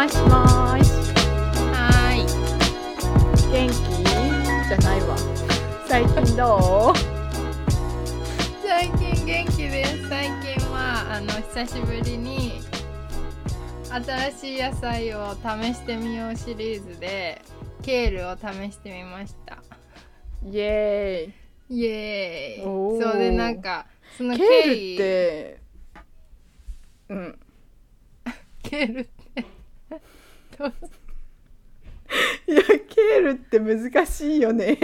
もしもーしはーい。元気？じゃないわ。最近どう？最近元気です。最近はあの久しぶりに新しい野菜を試してみようシリーズでケールを試してみました。イエイ。エーイ。おー。そうでなんかそのケール。緯ってうん。ケールって？どいやケールって難しいよね。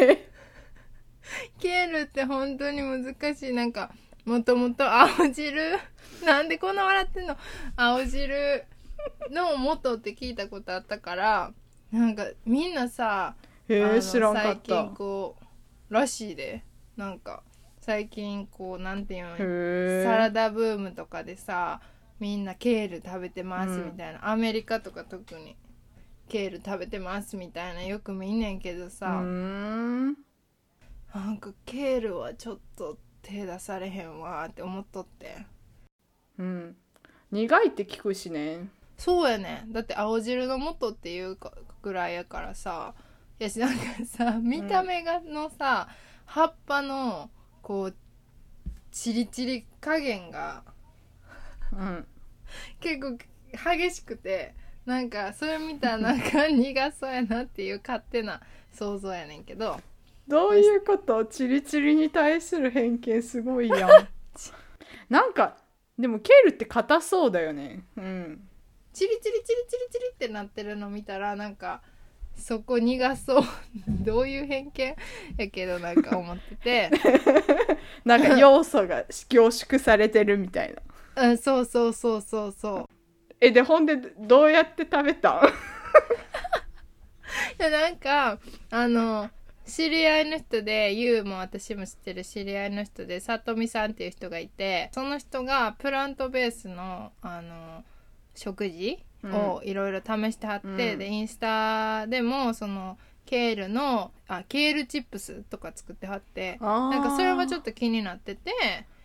ケールって本当に難しい。なんかもともと青汁。なんでこんな笑ってんの？青汁の元って聞いたことあったからなんかみんなさへ知らん最近こうらしいで。なんか最近こうなんていうの？サラダブームとかでさみんなケール食べてますみたいな、アメリカとか特にケール食べてますみたいなよく見んねんけどうさ、なんかケールはちょっと手出されへんわーって思っとって。うん。苦いって聞くしね。そうやね。だって青汁の素っていうかぐらいやからさ。やしなんかさ見た目がのさ、葉っぱのこうチリチリ加減がうん。結構激しくてなんかそれ見たらなんか苦そうやなっていう勝手な想像やねんけど。どういうこと？チリチリに対する偏見すごいやん。なんかでもケールって硬そうだよね。うん。チリチリチリチリチリってなってるの見たらなんかそこ苦そうどういう偏見やけどなんか思っててなんか要素が凝縮されてるみたいなうんそうそうそうそうそうえでほんでどうやって食べた？ん いやなんかあの知り合いの人でユウも私も知ってる知り合いの人でさとみさんっていう人がいてその人がプラントベースのあの食事をいろいろ試してはって、うん。でインスタでもそのケールのあケールチップスとか作ってはってななんかそれはちょっとと気になってて。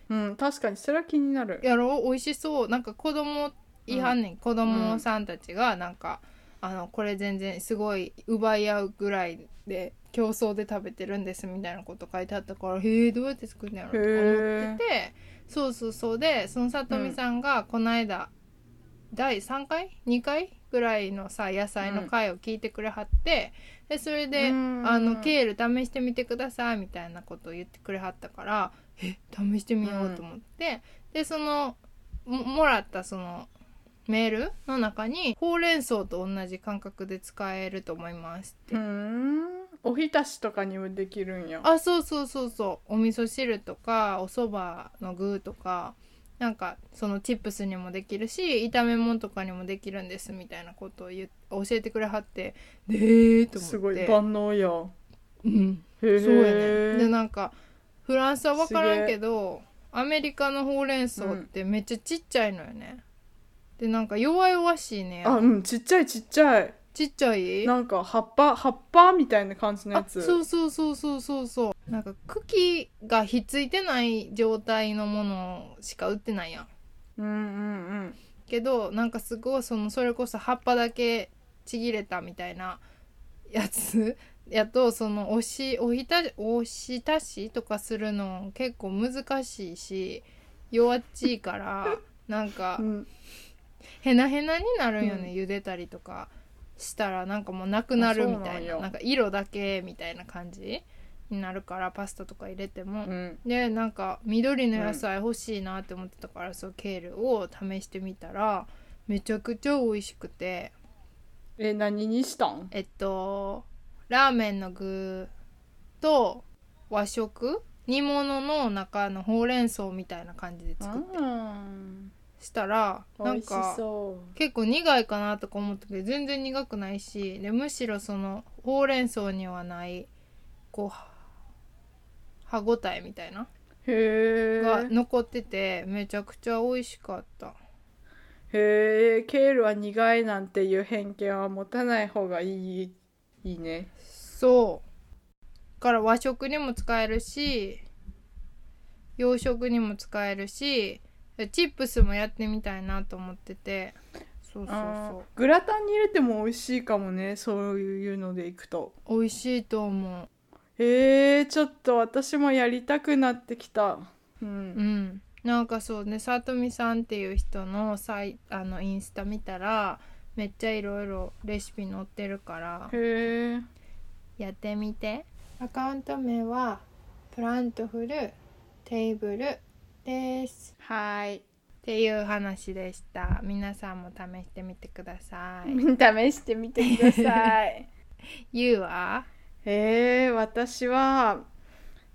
うん確かにそれは気になる。やろう？美味しそう。なんか子供いはんねん、子供さんたちがなんか、あのこれ全然すごい奪い合うぐらいで競争で食べてるんですみたいなこと書いてあったからへえどうやって作るんやろうとか思って。てそうそうそう。でそのさとみさんがこの間、第3回？2回ぐらいのさ野菜の回を聞いてくれはって、でそれで、うん。あのケール試してみてくださいみたいなことを言ってくれはったからえ試してみようと思って、でそのももらったそのメールの中にほうれん草と同じ感覚で使えると思いますって、うーん。おひたしとかにもできるんや。あそうそうそうそう。お味噌汁とかお蕎麦の具とかなんかそのチップスにもできるし炒め物とかにもできるんですみたいなことを言っ教えてくれはってでーと思って。すごい万能や。うん。へえそうやねでなんかフランスは分からんけどアメリカのほうれん草ってめっちゃちっちゃいのよね、でなんか弱々しいね。あうんちっちゃいちっちゃい。ちっちゃい？なんか葉っぱ葉っぱみたいな感じのやあつそうそうそうそうそうそう。なんか茎がひっついてない状態のものしか売ってないやん。うんうんけどなんかすごいそのそれこそ葉っぱだけちぎれたみたいなやつ やとそのおしおひたおひたしとかするの結構難しいし弱っちいからなんかうんうんへなへなになるんよね、うん。茹でたりとかしたらなんかもうなくなるみたいななんか色だけみたいな感じになるからパスタとか入れても、うん。でなんか緑の野菜欲しいなって思ってたから、そうケールを試してみたらめちゃくちゃ美味しくて。え何にしたん？えっとラーメンの具と和食？煮物の中のほうれん草みたいな感じで作ってうんしたらなんか結構苦いかなとか思ったけど全然苦くないしでむしろそのほうれん草にはないこうは歯ごたえみたいなへがえ残っててめちゃくちゃ美味しかった。へえケールは苦いなんていう偏見は持たない方がいいいいね。そう。だから和食にも使えるし洋食にも使えるしチップスもやってみたいなと思ってて。そうそうそグラタンに入れても美味しいかもねそういうのでいくと。う美味しいと思う。えー、ちょっと私もやりたくなってきた。うん。うん。なんかそうねさとみさんっていう人のサイあのインスタ見たらめっちゃいろいろレシピ載ってるからへえやってみて。アカウント名はプラントフルテーブルです。はい。っていう話でした。皆さんも試してみてください。試してみてください。ゆうは？えー、私は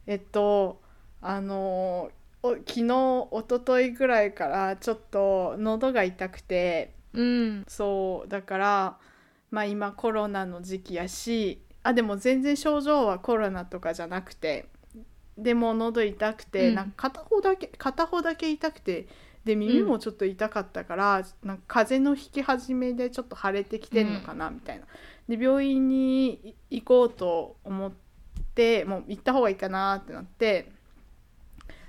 えっとあのお昨日一昨日ぐらいからちょっと喉が痛くて。うん。そうだからまあ今コロナの時期やしあでも全然症状はコロナとかじゃなくてでも喉痛くて、うん。なんか片方だけ片方だけ痛くてで耳もちょっと痛かったから、なんか風邪の引き始めでちょっと腫れてきてんのかなみたいな。で病院に行こうと思ってもう行った方がいいかなってなって。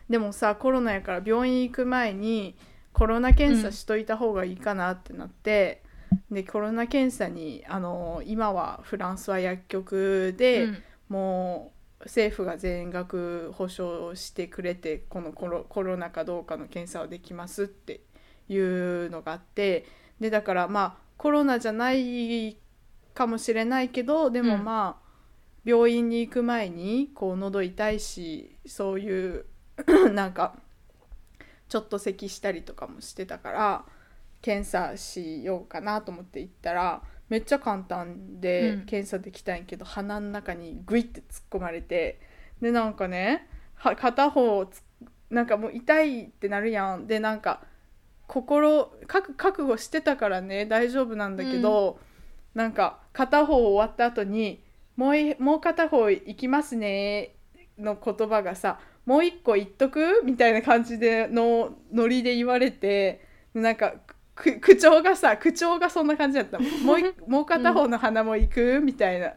でもさコロナやから病院行く前にコロナ検査しといた方がいいかなってなって、でコロナ検査にあの今はフランスは薬局で、うん。もう政府が全額保証してくれてこのコロコロナかどうかの検査をできますっていうのがあってでだからまあコロナじゃないかもしれないけどでもうん。まあ、病院に行く前にこう喉痛いしそういう なんかちょっと咳したりとかもしてたから検査しようかなと思って行ったらめっちゃ簡単でうん。検査できたんやけど、鼻の中にグイって突っ込まれてでなんかねは片方つなんかもう痛いってなるやん。でなんか心覚覚悟してたからね大丈夫なんだけど、なんか片方終わった後にもういもう片方行きますねの言葉がさもう一個言っとく？みたいな感じでのノリで言われてなんかく口調がさ口調がそんな感じだった もういもう片方の鼻も行くみたいな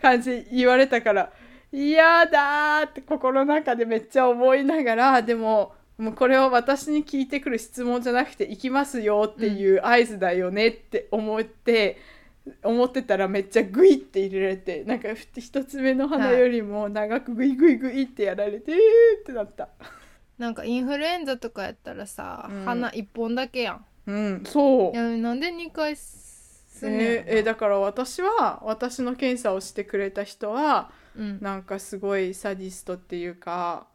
感じで言われたから嫌だーって心の中でめっちゃ思いながらでももうこれは私に聞いてくる質問じゃなくて行きますよっていう合図だよねって思って、思ってたらめっちゃグイって入れられてなんかふ一つ目の鼻よりも長くグイグイグイってやられて、えーってなった。なんかインフルエンザとかやったらさ、うん。鼻一本だけやんうんそう。いやなんで2回すんねんえーえーだから私は私の検査をしてくれた人はうん。なんかすごいサディストっていうか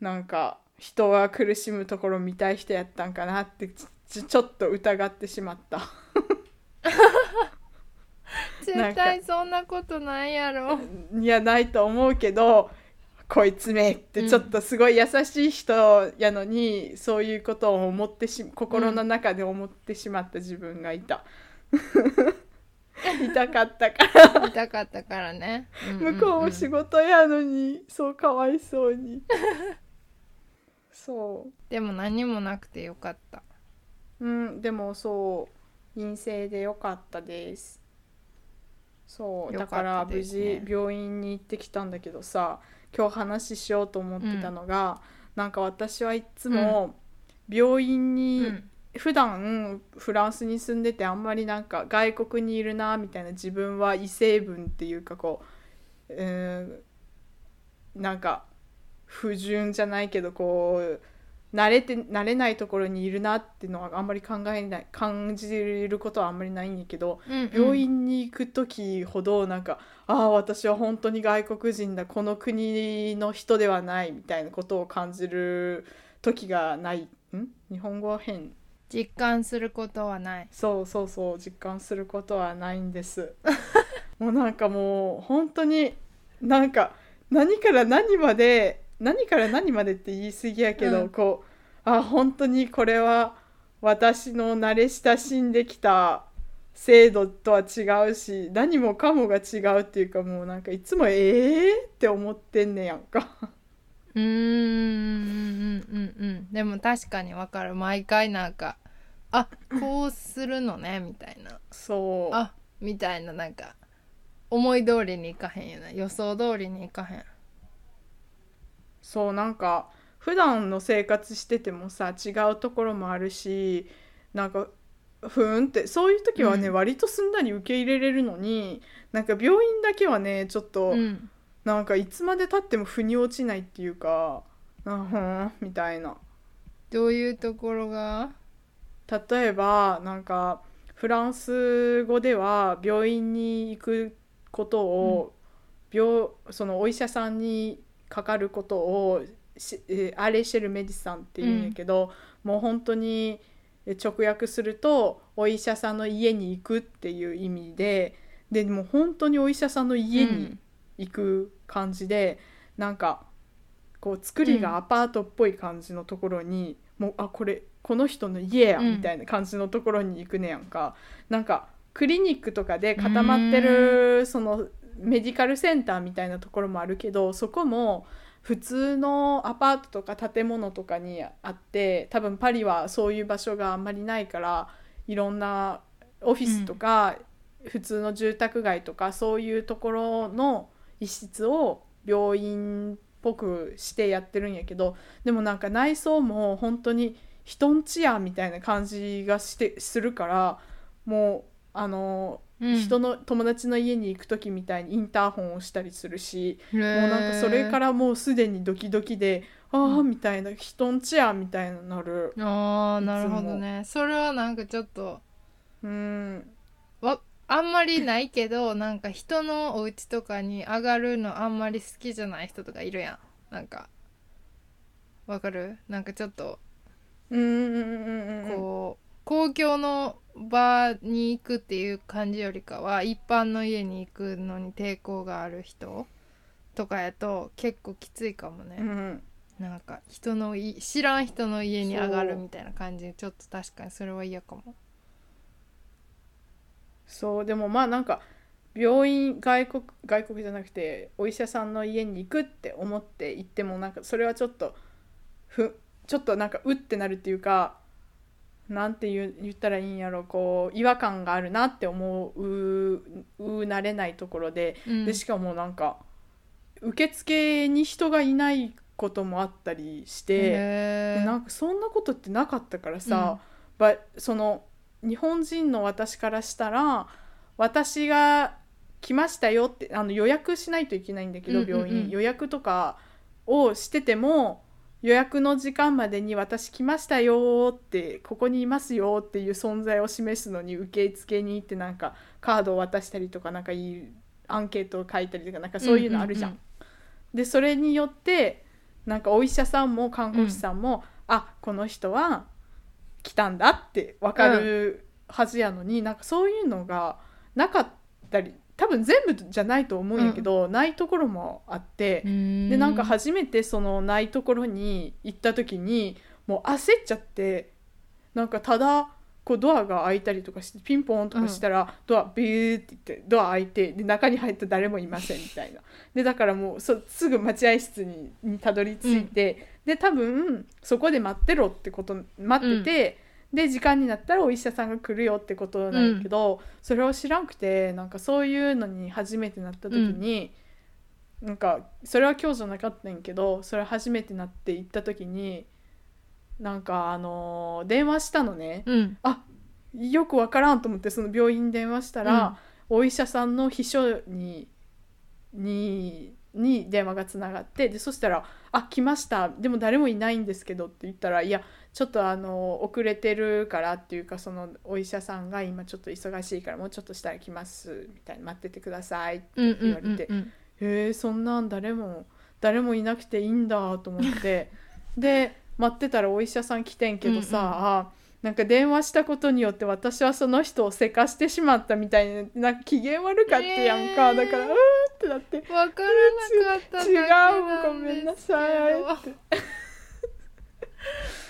なんか人が苦しむところ見たい人やったんかなってちちょっと疑ってしまった。絶対そんなことないやろ。いやないと思うけどこいつめってちょっとすごい優しい人やのに、そういうことを思ってし心の中で思ってしまった自分がいた。痛かったから。痛かったからね、んんん。向こうも仕事やのにそうかわいそうに。そう。でも何もなくてよかった。うん、でもそう陰性でよかったです。そうだから無事病院に行ってきたんだけどさ今日話しようと思ってたのが、なんか私はいつも病院うに、ん。普段フランスに住んでてあんまりなんか外国にいるなみたいな自分は異性分っていうかこう、うん、なんか不純じゃないけどこう慣れて慣れないところにいるなっていうのはあんまり考えない感じることはあんまりないんやけど、うんうん。病院に行く時ほどなんかああ私は本当に外国人だこの国の人ではないみたいなことを感じる時がない。ん？日本語は変。実感することはない。そうそうそう実感することはないんです。もうなんかもう本当になんか何から何まで何から何までって言い過ぎやけど、うん。こうあ本当にこれは私の慣れ親しんできた制度とは違うし何もかもが違うっていうかもうなんかいつもええー、って思ってんねやんか。うーんうんうんうんうんでも確かにわかる毎回なんかあこうするのねみたいなそうあみたいななんか思い通りにいかへんよな予想通りにいかへんそうなんか普段の生活しててもさ違うところもあるしなんかふーんってそういう時はね、うん。割とすんなり受け入れれるのになんか病院だけはねちょっと、うん。なんかいつまでたっても腑に落ちないっていうかあふーんみたいな。どういうところが？例えばなんかフランス語では病院に行くことを、病そのお医者さんにかかることをしえーアレシェル・メディサンっていうんやけど、もう本当にえ直訳するとお医者さんの家に行くっていう意味ででもう本当にお医者さんの家に行く感じで、なんかこう作りがアパートっぽい感じのところに、もうあこれこの人の家やうん。みたいな感じのところに行くねやんか、なんかクリニックとかで固まってるそのメディカルセンターみたいなところもあるけどそこも普通のアパートとか建物とかにあって多分パリはそういう場所があんまりないからいろんなオフィスとか、普通の住宅街とかそういうところの一室を病院っぽくしてやってるんやけどでもなんか内装も本当に人んちやみたいな感じがしてするからもうあの、人の友達の家に行く時みたいにインターホンをしたりするし、もうなんかそれからもうすでにドキドキでああみたいな人んちやみたいになる。ああなるほどね。それはなんかちょっとうん。わあんまりないけどなんか人のお家とかに上がるのあんまり好きじゃない人とかいるやん。なんかわかる？なんかちょっとうんうんうんうんうん。こう公共の場に行くっていう感じよりかは一般の家に行くのに抵抗がある人とかやと結構きついかもね、うん。なんか人のい知らん人の家に上がるみたいな感じちょっと確かにそれは嫌かも。そうでもまあなんか病院外国外国じゃなくてお医者さんの家に行くって思って行ってもなんかそれはちょっとふちょっとなんかうってなるっていうかなんて言う言ったらいいんやろこう違和感があるなって思ううう慣れないところで。うん。でしかもなんか受付に人がいないこともあったりして。なんかそんなことってなかったからさ、ばその日本人の私からしたら私が来ましたよってあの予約しないといけないんだけど、うんうんうん。病院。予約とかをしてても予約の時間までに私来ましたよってここにいますよっていう存在を示すのに受付に行ってなんかカードを渡したりとかなんかいいアンケートを書いたりとかなんかそういうのあるじゃん。うんうんでそれによってなんかお医者さんも看護師さんも、あこの人は来たんだって分かるはずやのに、なんかそういうのがなかったり多分全部じゃないと思うんやけど、ないところもあって、でなんか初めてそのないところに行った時にもう焦っちゃってなんかただこうドアが開いたりとかしてピンポンとかしたら、ドアビーって言ってドア開いてで中に入ったら誰もいませんみたいな。でだからもうそすぐ待合室ににたどり着いて、で多分そこで待ってろってこと待ってて、で時間になったらお医者さんが来るよってことなんやけど、それを知らんくてなんかそういうのに初めてなった時に、なんかそれは今日じゃなかったんやけどそれ初めてなって行った時になんかあのー電話したのね。うん。あよくわからんと思ってその病院に電話したら、お医者さんの秘書ににに電話がつながってでそしたら「あ来ました。でも誰もいないんですけど」って言ったら「いやちょっとあの遅れてるから」っていうかそのお医者さんが今ちょっと忙しいからもうちょっとしたら来ますみたいな待っててくださいって言われてうんうんへえそんなん誰も誰もいなくていいんだと思って。で待ってたらお医者さん来てんけどさ、うんうんあなんか電話したことによって私はその人をせかしてしまったみたいななんか機嫌悪かってやんか、えーだからうーってなって。わからなかっただけ 違なうごめんなさいって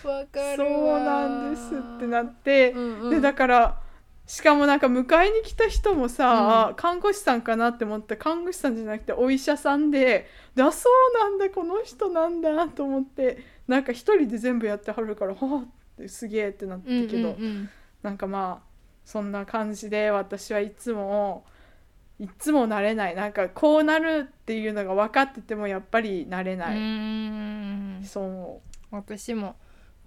そうわなんですってなって、うんうん。でだからしかもなんか迎えに来た人もさ、看護師さんかなって思った看護師さんじゃなくてお医者さんでだそうなんだこの人なんだと思ってなんか一人で全部やってはるからはあってすげえってなったけど、うんうんうん。なんかまあそんな感じで私はいつもいつも慣れない。なんかこうなるっていうのが分かっててもやっぱり慣れうない、そう。私も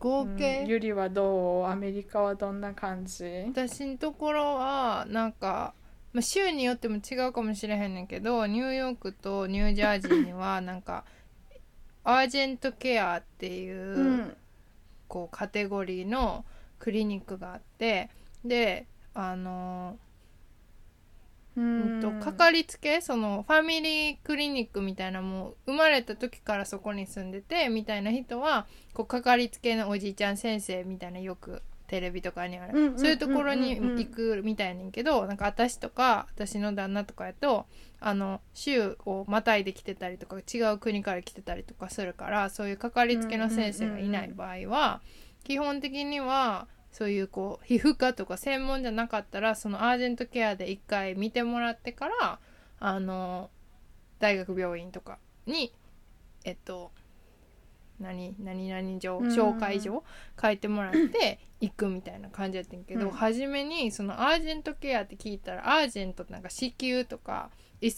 合計、うんゆりはどう？アメリカはどんな感じ？私のところはなんか、まあ、州によっても違うかもしれへんねんけどニューヨークとニュージャージーにはなんかアージェントケアっていう、うん。こうカテゴリーのクリニックがあってであのううんん。とかかりつけそのファミリークリニックみたいなもう生まれた時からそこに住んでてみたいな人はこうかかりつけのおじいちゃん先生みたいなよくテレビとかにある、そういうところに行くみたいねんけどなんか私とか私の旦那とかやとあの州をまたいで来てたりとか違う国から来てたりとかするからそういうかかりつけの先生がいない場合は基本的にはそういうこう皮膚科とか専門じゃなかったらそのアージェントケアで一回見てもらってからあの大学病院とかにえっと何何々状うん。紹介状書いてもらって行くみたいな感じやってんけど、うん。初めにそのアージェントケアって聞いたらアージェントってなんか子宮とか急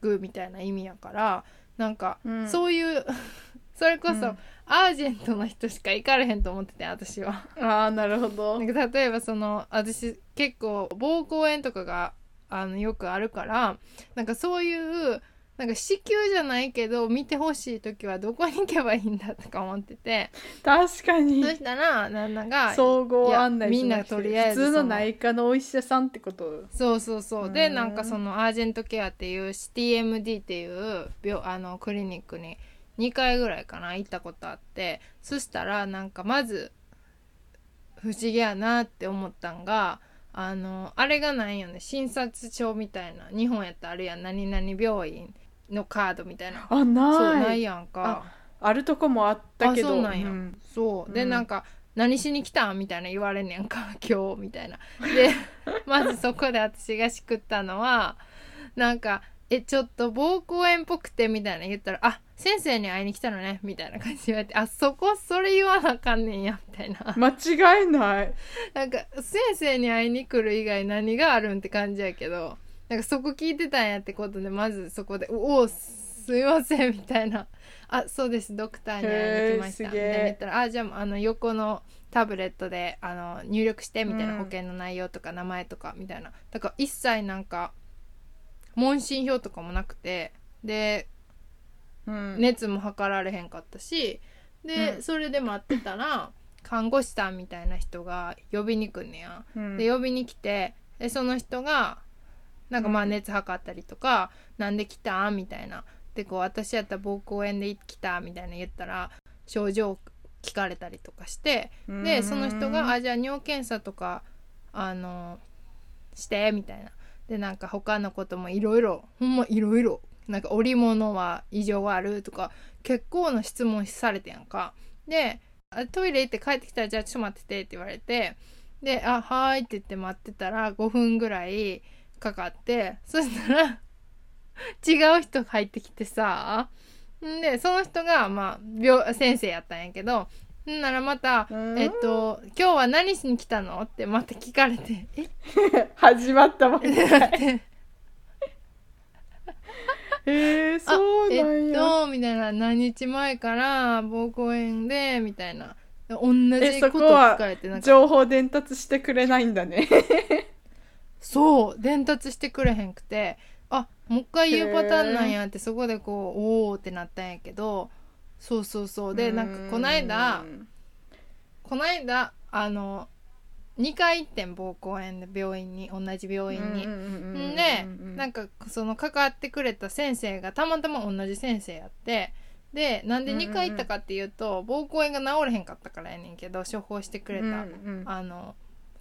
ぐみたいな意味やからなんかうん。そういう それこそ、うんアージェントの人しか行かれへんと思ってて私は。ああなるほど。なんか例えばその私結構膀胱炎とかがあのよくあるからなんかそういうなんか子宮じゃないけど見てほしい時はどこに行けばいいんだとか思ってて。確かに。そしたら旦那が総合案内みんなとりあえず普通の内科のお医者さんってこと？そうそうそう。でうんなんかそのアージェントケアっていう TMD っていう病あのクリニックに2回ぐらいかな行ったことあって。そしたらなんかまず不思議やなって思ったんがあのあれがないよね。診察帳みたいな日本やったらあるやん。何々病院のカードみたいな。あない。そうないやんか。あるとこもあったけど。あそうなんや。ん。そう。で、うん。なんか何しに来たんみたいな言われんねやんか 今日みたいな。でまずそこで私がしくったのはなんか「えちょっと膀胱炎っぽくて」みたいな言ったら「あ先生に会いに来たのね」みたいな感じで言われて「あそこそれ言わなあかんねんや」みたいな。間違いない。なんか先生に会いに来る以外何があるんって感じやけどなんかそこ聞いてたんやってことでまずそこで「おおすいません」みたいな「あそうですドクターに会いに来ました」みたいな言ったら「あじゃああの横のタブレットであの入力して」みたいな、うん。保険の内容とか名前とかみたいな。だから一切なんか問診票とかもなくてでうん。熱も測られへんかったしで、うん。それで待ってたら看護師さんみたいな人が呼びに来んねや。うん。で呼びに来てでその人がなんかまあうん。熱測ったりとか「なんで来たん?」みたいな。でこう私やったら膀胱炎で来たみたいな言ったら症状聞かれたりとかしてでその人が「あじゃあ尿検査とかあのして」みたいなでなんか他のこともいろいろほんまいろいろなんか織物は異常はあるとか結構な質問されてやんか。でトイレ行って帰ってきたらじゃあちょっと待っててって言われてで「あはーい」って言って待ってたら5分ぐらいかかってそしたら違う人入ってきてさんでその人がまあ病先生やったんやけどんならまたうん。えっと「今日は何しに来たの?」ってまた聞かれて「え？っ?」始まったもんてなって えー、あそうえっなんや、とみたいな。何日前から膀胱炎でみたいな。同えじこと聞かれてなんか。情報伝達してくれないんだね。そう伝達してくれへんくて。あもう一回言うパターンなんやってそこでこうおおってなったんやけどそうそうそうでなんかこの間うんこの間あの2回行ってん膀胱炎で病院に同じ病院に。うんでうんなんかその関わってくれた先生がたまたま同じ先生やってでなんで2回行ったかっていうと膀胱炎が治れへんかったからやねんけど処方してくれた、うんうんあの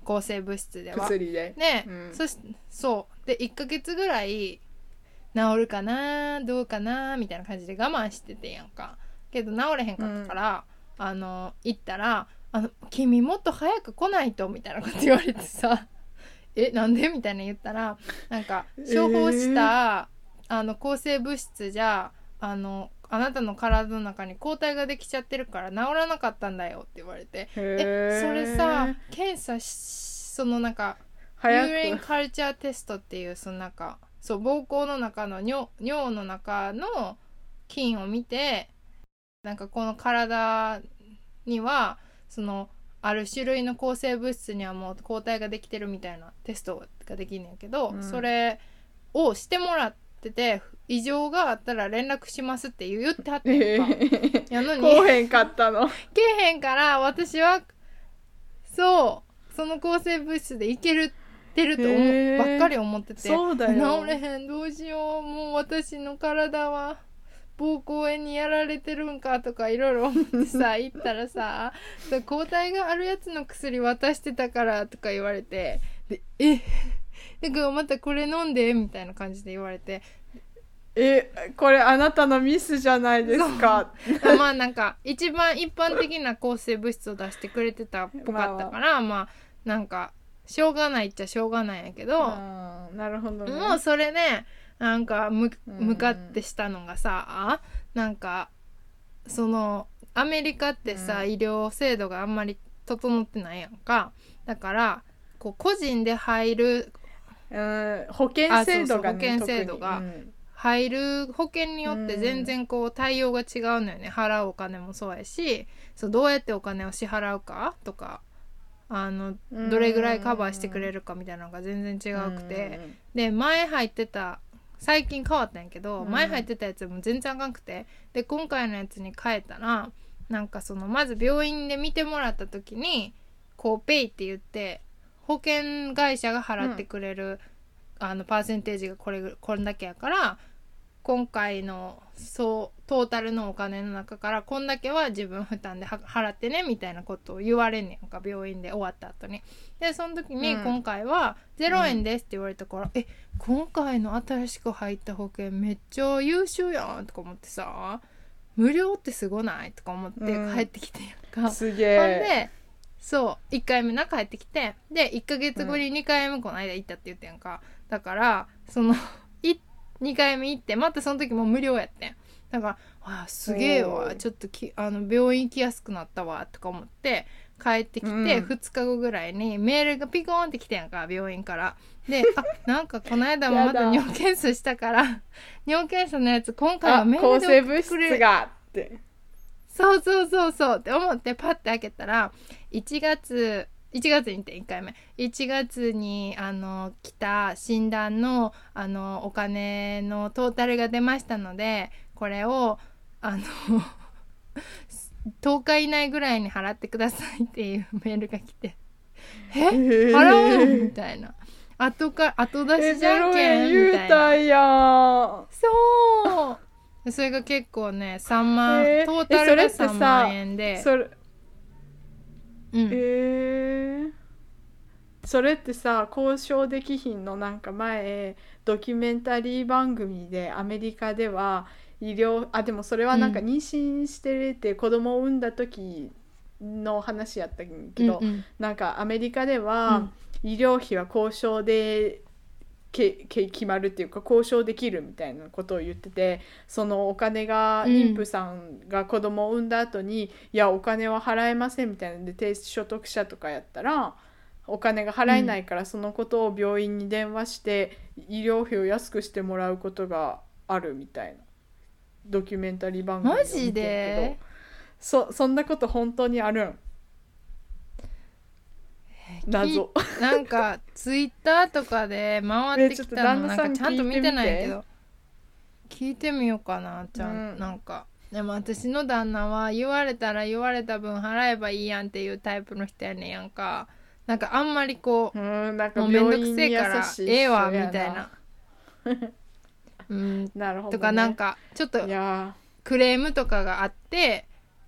抗生物質では。薬でね、うんそしそうで1ヶ月ぐらい治るかなどうかなみたいな感じで我慢しててやんかけど治れへんかったから、あの行ったらあの「君もっと早く来ないと」みたいなこと言われてさ「えなんで?」みたいな言ったらなんか処方した、あの抗生物質じゃあのあなたの体の中に抗体ができちゃってるから治らなかったんだよって言われてええそれさ検査しそのなんかユーリンカルチャーテストっていうそのなんかそう膀胱の中の尿尿の中の菌を見てなんかこの体にはそのある種類の抗生物質にはもう抗体ができてるみたいなテストができんねんけど、うん。それをしてもらってて異常があったら連絡しますって言ってはってえん やのにこうへんかったの。けえへんから私はそうその抗生物質でいけるってると思ばっかり思ってて。そうだよ。治れへん。どうしよう。もう私の体は膀胱炎にやられてるんかとかいろいろ思ってさ 行ったらさ抗体があるやつの薬渡してたからとか言われてでえ？だからまたこれ飲んでみたいな感じで言われてえこれあなたのミスじゃないですか？まあなんか一番一般的な抗生物質を出してくれてたっぽかったからまあ。なんかしょうがないっちゃしょうがないんやけど、なるほどね。もうそれでなんかむうん向かってしたのがさなんかそのアメリカってさ、うん。医療制度があんまり整ってないやんか。だからこう個人で入るうん。保険制度が、ね、保険制度が入る保険によって全然こう対応が違うのよね。払うお金もそうやしそうどうやってお金を支払うかとかあのうん。どれぐらいカバーしてくれるかみたいなのが全然違うくてで前入ってた最近変わったんやけど、うん。前入ってたやつも全然あかんくて。で今回のやつに変えたらなんかそのまず病院で見てもらった時にこうペイって言って保険会社が払ってくれる、あのパーセンテージがこれぐこれだけやから今回のそうトータルのお金の中からこんだけは自分負担では払ってねみたいなことを言われんねんか病院で終わった後に。でその時にうん。今回は0円ですって言われたから、え今回の新しく入った保険めっちゃ優秀やんとか思ってさ無料ってすごないとか思ってうん。帰ってきてやんか、すほんげえでそう1回目な帰ってきてで1ヶ月後に2回目この間行ったって言ってんか。だからそのい2回目行ってまたその時も無料やってん。だからあすげえわ。ちょっときあの病院行きやすくなったわとか思って帰ってきて、うん。2日後ぐらいにメールがピコーンって来てんか病院から。であ なんかこの間もまた尿検査したから 尿検査のやつ今回はあメールで送ってくれる。質がって。そうそうそうそうって思ってパッて開けたら1月1月にて1回目。1月にあの来た診断のあのお金のトータルが出ましたのでこれをあの10日以内ぐらいに払ってくださいっていうメールが来て「え？払うん?」みたいな。後か後出えしじゃんけん0円言みたいな。うたんや。そう。それが結構ね3万、え？ートータルがえそれってさ3万円で。それうん。えー、それってさ交渉できひんのなんか前ドキュメンタリー番組でアメリカでは医療あでもそれはなんかうん。妊娠してて子供を産んだ時の話やったけど、うんうん。なんかアメリカでは医療費は交渉でけけ決まるっていうか交渉できるみたいなことを言っててそのお金がうん。妊婦さんが子供を産んだ後に、いやお金は払えませんみたいなんで低所得者とかやったらお金が払えないからそのことを病院に電話して医療費を安くしてもらうことがあるみたいなドキュメンタリー番組を見てんけど。マジで？そそんなこと本当にあるん？謎。なんかツイッターとかで回ってきたのなんかちゃんと見てないけど。聞いてみようかなちゃん、うん。なんかでも私の旦那は言われたら言われた分払えばいいやんっていうタイプの人やねんやんか。なんかあんまりこううんなんかもうめんどくせえからええわみたいな。うん。なるほど、ね、とかなんかちょっとクレームとかがあって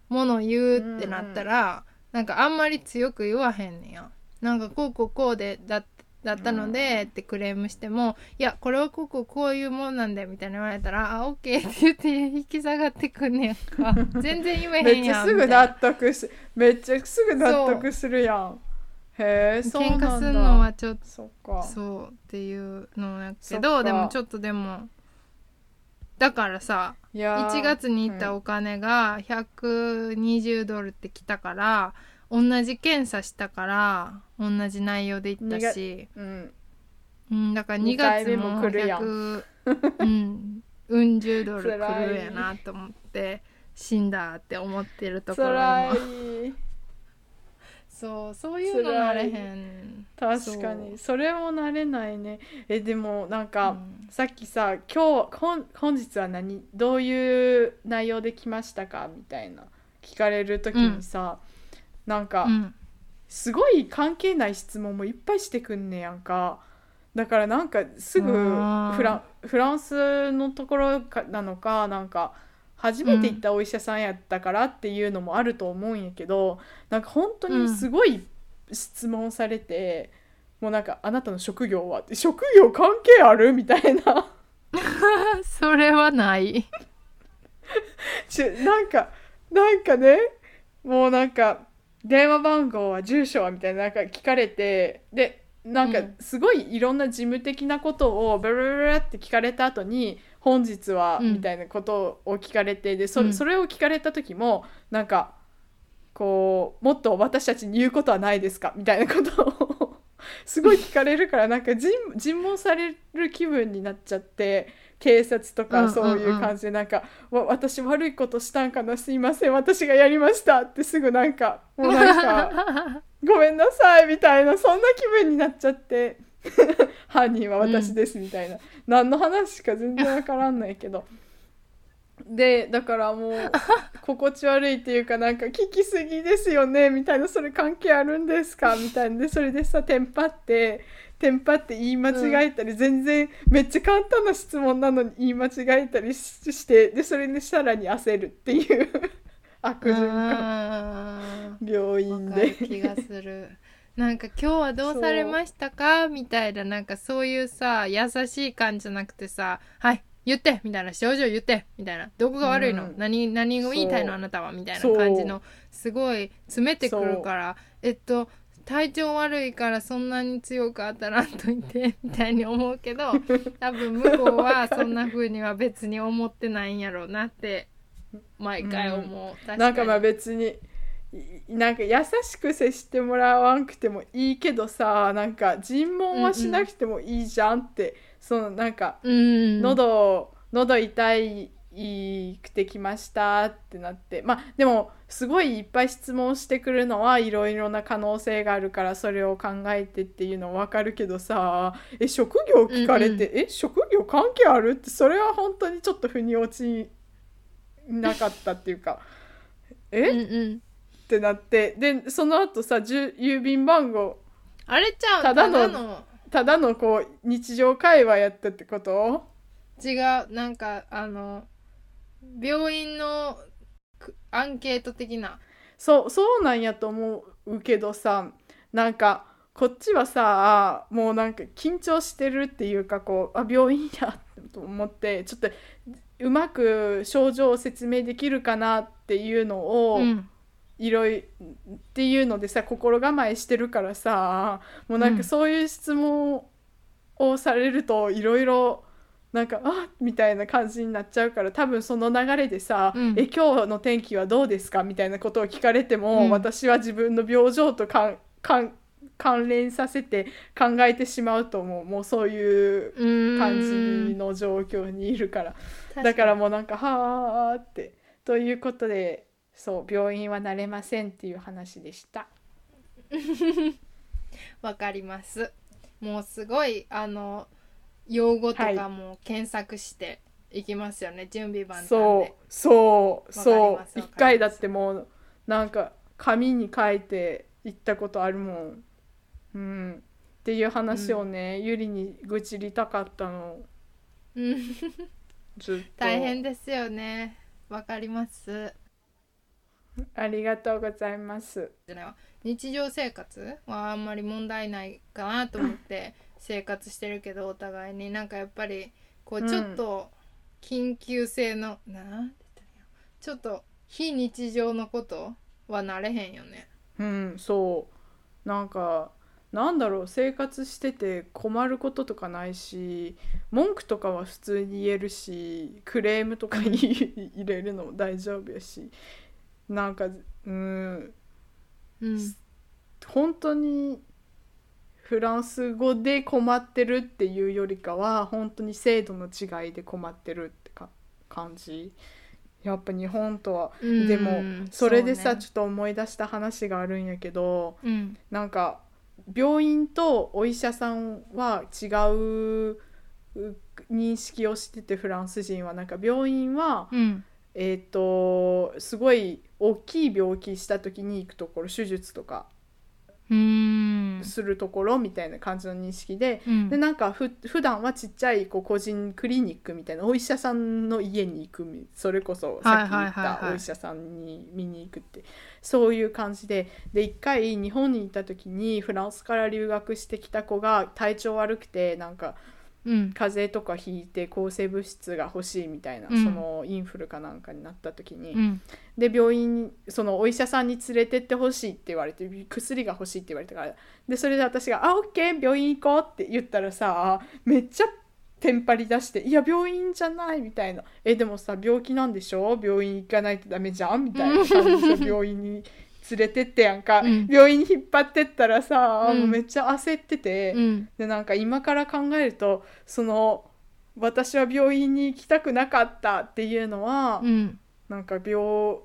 もの言うってなったら、なんかあんまり強く言わへんねやなんかこうこうこうでだだったので、ってクレームしてもいやこれはこうこうこういうもんなんだよみたいな言われたらあオッケーって言って引き下がってくんねやんか。全然言えへめんやん。っちゃすぐ納得すめっちゃすぐ納得するやん。へえそうなんだ。喧嘩するのはちょっとそっか。そうっていうのやけどでもちょっとでもだからさいやー1月に行ったお金が120ドルってきたから、同じ検査したから同じ内容で行ったし、うん。うん、だから2二回目月もも来るやん。100うん。うん十ドル来るやなと思って死んだって思ってるところ辛もい。そうそういうのなれへん。確かに。それも慣れないね。えでもなんか、うん。さっきさ「今日本本日は何？どういう内容で来ましたか?」みたいな。聞かれる時にさ、なんか、うんすごい関係ない質問もいっぱいしてくんねやんかだからなんかすぐフラフランスのところかなのかなんか初めて行ったお医者さんやったからっていうのもあると思うんやけどなんか本当にすごい質問されて、もうなんか「あなたの職業は?」って「職業関係ある?」みたいな それはないちゅなんかなんかねもうなんか電話番号は住所はみたいななんか聞かれてでなんかうん。すごいいろんな事務的なことをブルルルルって聞かれた後に「本日は」うん。みたいなことを聞かれてでそうん。それを聞かれた時もなんかこうもっと私たちに言うことはないですか？みたいなことをすごい聞かれるからなんか尋尋問される気分になっちゃって警察とうんうんうん。かそういう感じでなんか、わ私悪いことしたんかなすいません私がやりましたってすぐなんかもうなんか ごめんなさいみたいなそんな気分になっちゃって。犯人は私ですみたいな、何の話か全然わからんないけど。でだからもう心地悪いっていうかなんか聞きすぎですよねみたいなそれ関係あるんですか？みたいな。でそれでさテンパってテンパって言い間違えたり、全然めっちゃ簡単な質問なのに言い間違えたりししてでそれでさらに焦るっていう。悪循環。うん病わ院で。気がする。なんか今日はどうされましたか？みたいななんかそういうさ優しい感じじゃなくてさはい言って！みたいな症状言って！みたいな。どこが悪いの、うん。何何を言いたいの？あなたは？みたいな感じのすごい詰めてくるから。えっと体調悪いからそんなに強く当たらんといて みたいに思うけど多分向こうはそんな風には別に思ってないんやろうなって毎回思う、確かに。なんかまあ別にいなんか優しく接してもらわんくてもいいけどさなんか尋問はしなくてもいいじゃんって、そのなんかうん。喉喉痛いくてきましたってなって。まあでもすごいいっぱい質問してくるのはいろいろな可能性があるからそれを考えてっていうの分かるけどさえ職業聞かれて、うんえ職業関係あるってそれは本当にちょっと腑に落ちなかったっていうか。え、うんっうん。てなって。でその後さじゅ郵便番号。あれちゃうただのただの。ただのこう日常会話やったってこと？違うなんかあの病院のくアンケート的な。そうそうなんやと思うけどさなんかこっちはさもうなんか緊張してるっていうかこうあ病院やと思ってちょっとうまく症状を説明できるかなっていうのを、うん。いろいろっていうのでさ心構えしてるからさもうなんかそういう質問をされるといろいろなんかあみたいな感じになっちゃうから多分その流れでさ「うん。え今日の天気はどうですか?」みたいなことを聞かれても、うん。私は自分の病状とかんかん関連させて考えてしまうと思う。もうそういう感じの状況にいるから。確だからもうなんかはあって。ということでそう病院は慣れませんっていう話でした。わかります。もうすごいあの用語とかも検索していきますよね、準備番そうそうそわう一回だってもうなんか紙に書いて行ったことあるもん。うん。っていう話をね、ゆりに愚痴りたかったの。うん。ずっと。大変ですよね。わかります。ありがとうございます。日常生活はあんまり問題ないかなと思って生活してるけどお互いになんかやっぱりこううん。ちょっと緊急性の、なんて言ったらいいの？ちょっと非日常のことはなれへんよね。うんそう。なんかなんだろう生活してて困ることとかないし文句とかは普通に言えるしクレームとかに 入れるのも大丈夫やしなんかうん。うん。本当にフランス語で困ってるっていうよりかは本当に制度の違いで困ってるってか感じ。やっぱ日本とはうんでもそれでさ、うねちょっと思い出した話があるんやけどうん。なんか病院とお医者さんは違うう認識をしててフランス人は。なんか病院は、うん。えっ、とすごい大きい病気した時に行くところ手術とか。うんするところみたいな感じの認識で。うんでなんかふ普段はちっちゃいこう個人クリニックみたいなお医者さんの家に行くみそれこそさっき言ったお医者さんに見に行くってそういう感じでで一回日本に行った時にフランスから留学してきた子が体調悪くてなんかうん。風邪とかひいて抗生物質が欲しいみたいな、うん。そのインフルかなんかになった時に、うん。で病院にそのお医者さんに連れてってほしいって言われて薬が欲しいって言われたからでそれで私が「あオッケー病院行こう」って言ったらさめっちゃテンパり出して「いや病院じゃない」みたいな「えでもさ病気なんでしょ？病院行かないとダメじゃん」みたいな感じで 病院に連れてってやんか、うん。病院に引っ張ってったらさ、うん。もうめっちゃ焦ってて。うん。でなんか今から考えるとその私は病院に行きたくなかったっていうのは、うん。なんか病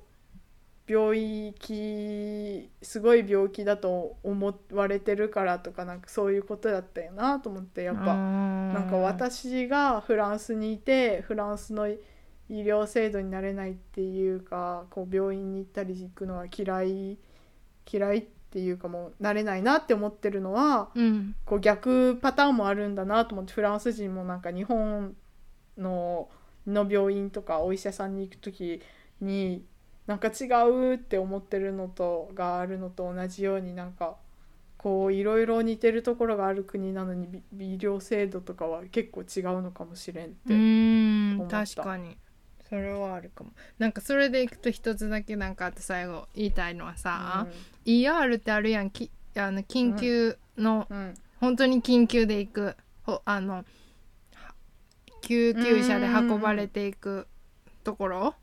病気すごい病気だと思われてるからとかなんかそういうことだったよなと思ってやっぱ。ななんか私がフランスにいてフランスの医療制度になれないっていうかこう病院に行ったり行くのは嫌い嫌いっていうかもうなれないなって思ってるのはうんこう逆パターンもあるんだなと思ってフランス人もなんか日本のの病院とかお医者さんに行く時になんか違うって思ってるのとがあるのと同じようになんかこういろいろ似てるところがある国なのにび医療制度とかは結構違うのかもしれんって。思った確かにそれはあるかも。なんかそれでいくと一つだけなんかあと最後言いたいのはさ、ER ってあるやん。きあの緊急の、うん。うん。本当に緊急で行く。ほあのは救急車で運ばれていくところ？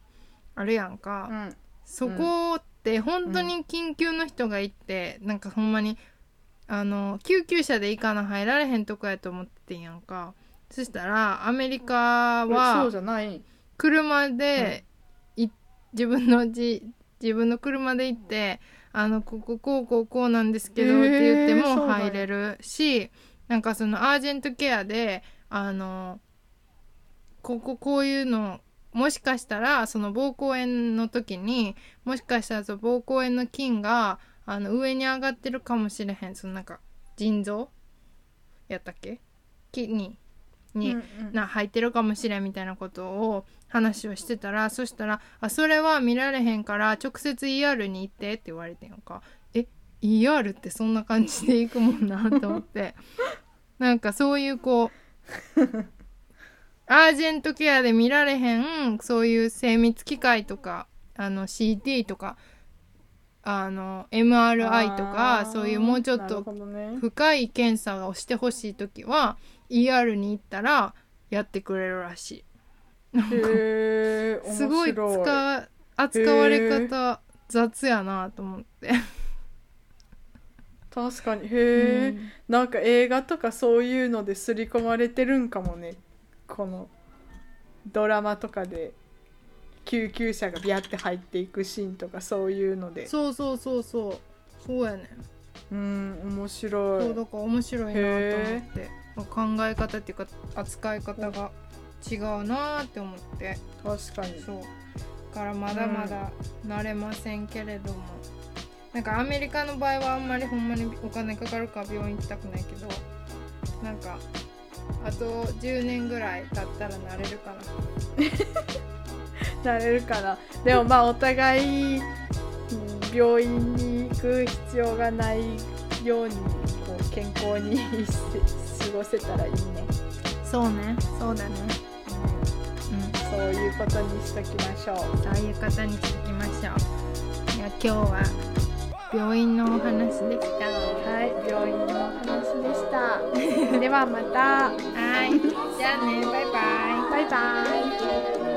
あるやんか、うん。そこって本当に緊急の人が行って、なんかほんまにあの救急車で行かな入られへんとこやと思ってんやんか。そしたらアメリカえそうはじゃない車で、い自分のじ自分の車で行ってあのこここうこうこうなんですけどって言っても入れるし、なんかそのアージェントケアであのこここういうのもしかしたらその膀胱炎の時にもしかしたらその膀胱炎の菌があの上に上がってるかもしれへん。そのなんか腎臓？やったっけ？キにに、うんうん。な入ってるかもしれんみたいなことを話をしてたらそしたら「あそれは見られへんから直接 ER に行って」って言われてんやんか。え ER ってそんな感じで行くもんなと思って。なんかそういうこうアージェントケアで見られへんそういう精密機械とかあの CT とかあの MRI とかそういうもうちょっと深い検査をしてほしい時は ER に行ったらやってくれるらしへーい。すごい使う扱われ方雑やなと思って、確かに。へえ、うん。なんか映画とかそういうので刷り込まれてるんかもね。このドラマとかで救急車がビャって入っていくシーンとかそういうので。そうそうそうそう。そうやねん。うん面白い。そうだから面白いなと思って。考え方っていうか扱い方が違うなって思って。確かに。そう。だからまだまだ慣れませんけれども、なんかアメリカの場合はあんまりほんまにお金かかるから病院行きたくないけどなんかあと10年ぐらい経ったら慣れるかな。なれるかな。でもまあお互い、うん病院に行く必要がないようにこう健康に 過ごせたらいいね、そうね。そうだね。うんそういうことにしときましょう。そういう方にしていきましょう。いや今日は病院のお話でしたはい病院の話でした。ではまた。はい。じゃあねバイバイ。バイバイ